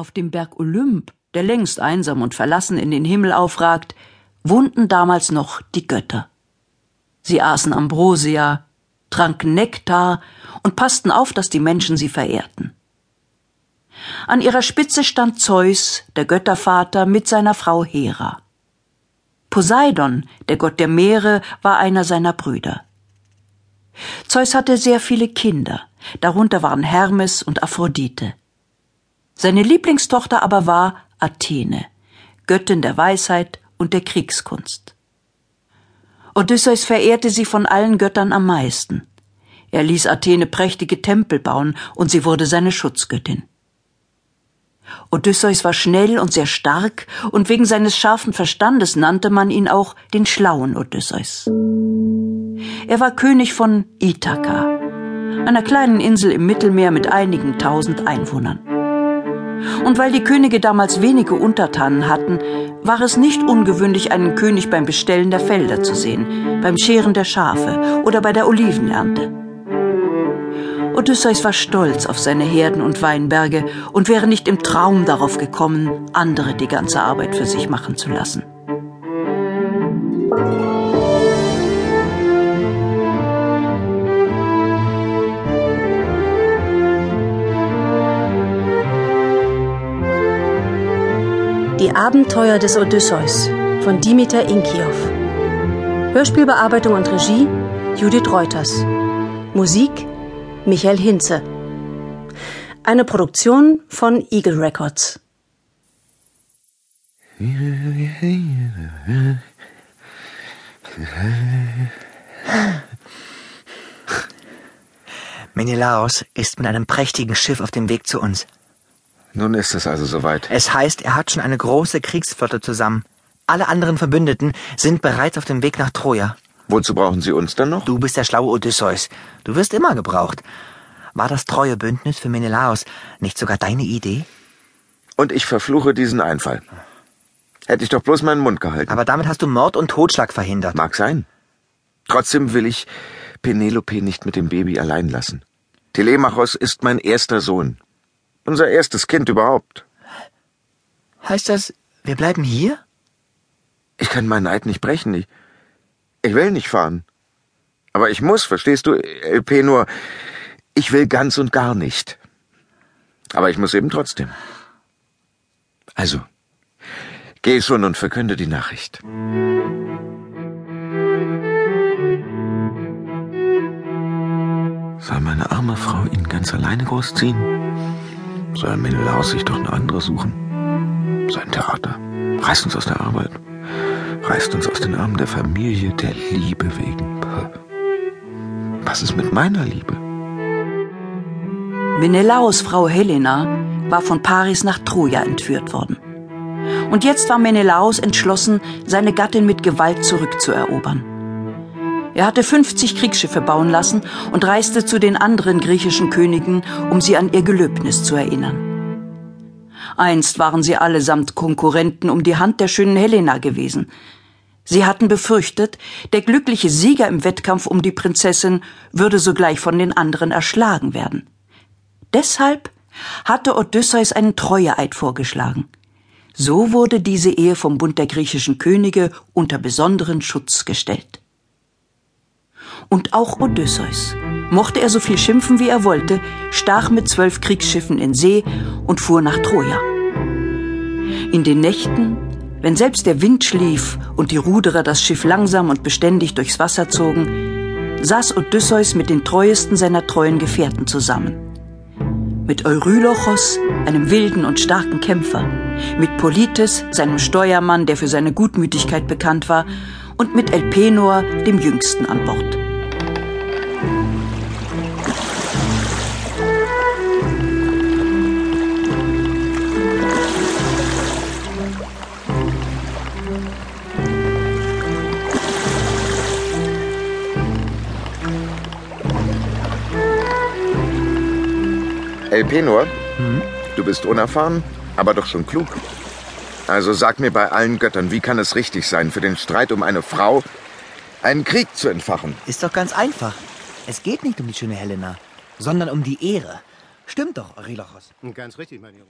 Auf dem Berg Olymp, der längst einsam und verlassen in den Himmel aufragt, wohnten damals noch die Götter. Sie aßen Ambrosia, tranken Nektar und passten auf, dass die Menschen sie verehrten. An ihrer Spitze stand Zeus, der Göttervater, mit seiner Frau Hera. Poseidon, der Gott der Meere, war einer seiner Brüder. Zeus hatte sehr viele Kinder, darunter waren Hermes und Aphrodite. Seine Lieblingstochter aber war Athene, Göttin der Weisheit und der Kriegskunst. Odysseus verehrte sie von allen Göttern am meisten. Er ließ Athene prächtige Tempel bauen, und sie wurde seine Schutzgöttin. Odysseus war schnell und sehr stark, und wegen seines scharfen Verstandes nannte man ihn auch den schlauen Odysseus. Er war König von Ithaka, einer kleinen Insel im Mittelmeer mit einigen tausend Einwohnern. Und weil die Könige damals wenige Untertanen hatten, war es nicht ungewöhnlich, einen König beim Bestellen der Felder zu sehen, beim Scheren der Schafe oder bei der Olivenernte. Odysseus war stolz auf seine Herden und Weinberge und wäre nicht im Traum darauf gekommen, andere die ganze Arbeit für sich machen zu lassen. Die Abenteuer des Odysseus von Dimitar Inkiev. Hörspielbearbeitung und Regie Judith Reuters. Musik Michael Hinze. Eine Produktion von Eagle Records. Menelaos ist mit einem prächtigen Schiff auf dem Weg zu uns. Nun ist es also soweit. Es heißt, er hat schon eine große Kriegsflotte zusammen. Alle anderen Verbündeten sind bereits auf dem Weg nach Troja. Wozu brauchen Sie uns dann noch? Du bist der schlaue Odysseus. Du wirst immer gebraucht. War das treue Bündnis für Menelaos nicht sogar deine Idee? Und ich verfluche diesen Einfall. Hätte ich doch bloß meinen Mund gehalten. Aber damit hast du Mord und Totschlag verhindert. Mag sein. Trotzdem will ich Penelope nicht mit dem Baby allein lassen. Telemachos ist mein erster Sohn. Unser erstes Kind überhaupt. Heißt das, wir bleiben hier? Ich kann meinen Eid nicht brechen. Ich, ich will nicht fahren. Aber ich muss, verstehst du, LP nur, ich will ganz und gar nicht. Aber ich muss eben trotzdem. Also, geh schon und verkünde die Nachricht. Soll meine arme Frau ihn ganz alleine großziehen? Soll Menelaus sich doch eine andere suchen? Sein Theater reißt uns aus der Arbeit, reißt uns aus den Armen der Familie, der Liebe wegen. Was ist mit meiner Liebe? Menelaos Frau Helena war von Paris nach Troja entführt worden. Und jetzt war Menelaos entschlossen, seine Gattin mit Gewalt zurückzuerobern. Er hatte 50 Kriegsschiffe bauen lassen und reiste zu den anderen griechischen Königen, um sie an ihr Gelöbnis zu erinnern. Einst waren sie allesamt Konkurrenten um die Hand der schönen Helena gewesen. Sie hatten befürchtet, der glückliche Sieger im Wettkampf um die Prinzessin würde sogleich von den anderen erschlagen werden. Deshalb hatte Odysseus einen Treueeid vorgeschlagen. So wurde diese Ehe vom Bund der griechischen Könige unter besonderen Schutz gestellt. Und auch Odysseus, mochte er so viel schimpfen, wie er wollte, stach mit zwölf Kriegsschiffen in See und fuhr nach Troja. In den Nächten, wenn selbst der Wind schlief und die Ruderer das Schiff langsam und beständig durchs Wasser zogen, saß Odysseus mit den treuesten seiner treuen Gefährten zusammen. Mit Eurylochos, einem wilden und starken Kämpfer, mit Polites, seinem Steuermann, der für seine Gutmütigkeit bekannt war, und mit Elpenor, dem Jüngsten an Bord. Elpenor, hm? du bist unerfahren, aber doch schon klug. Also sag mir bei allen Göttern, wie kann es richtig sein, für den Streit um eine Frau einen Krieg zu entfachen? Ist doch ganz einfach. Es geht nicht um die schöne Helena, sondern um die Ehre. Stimmt doch, Eurylochos. Ganz richtig, mein Junge.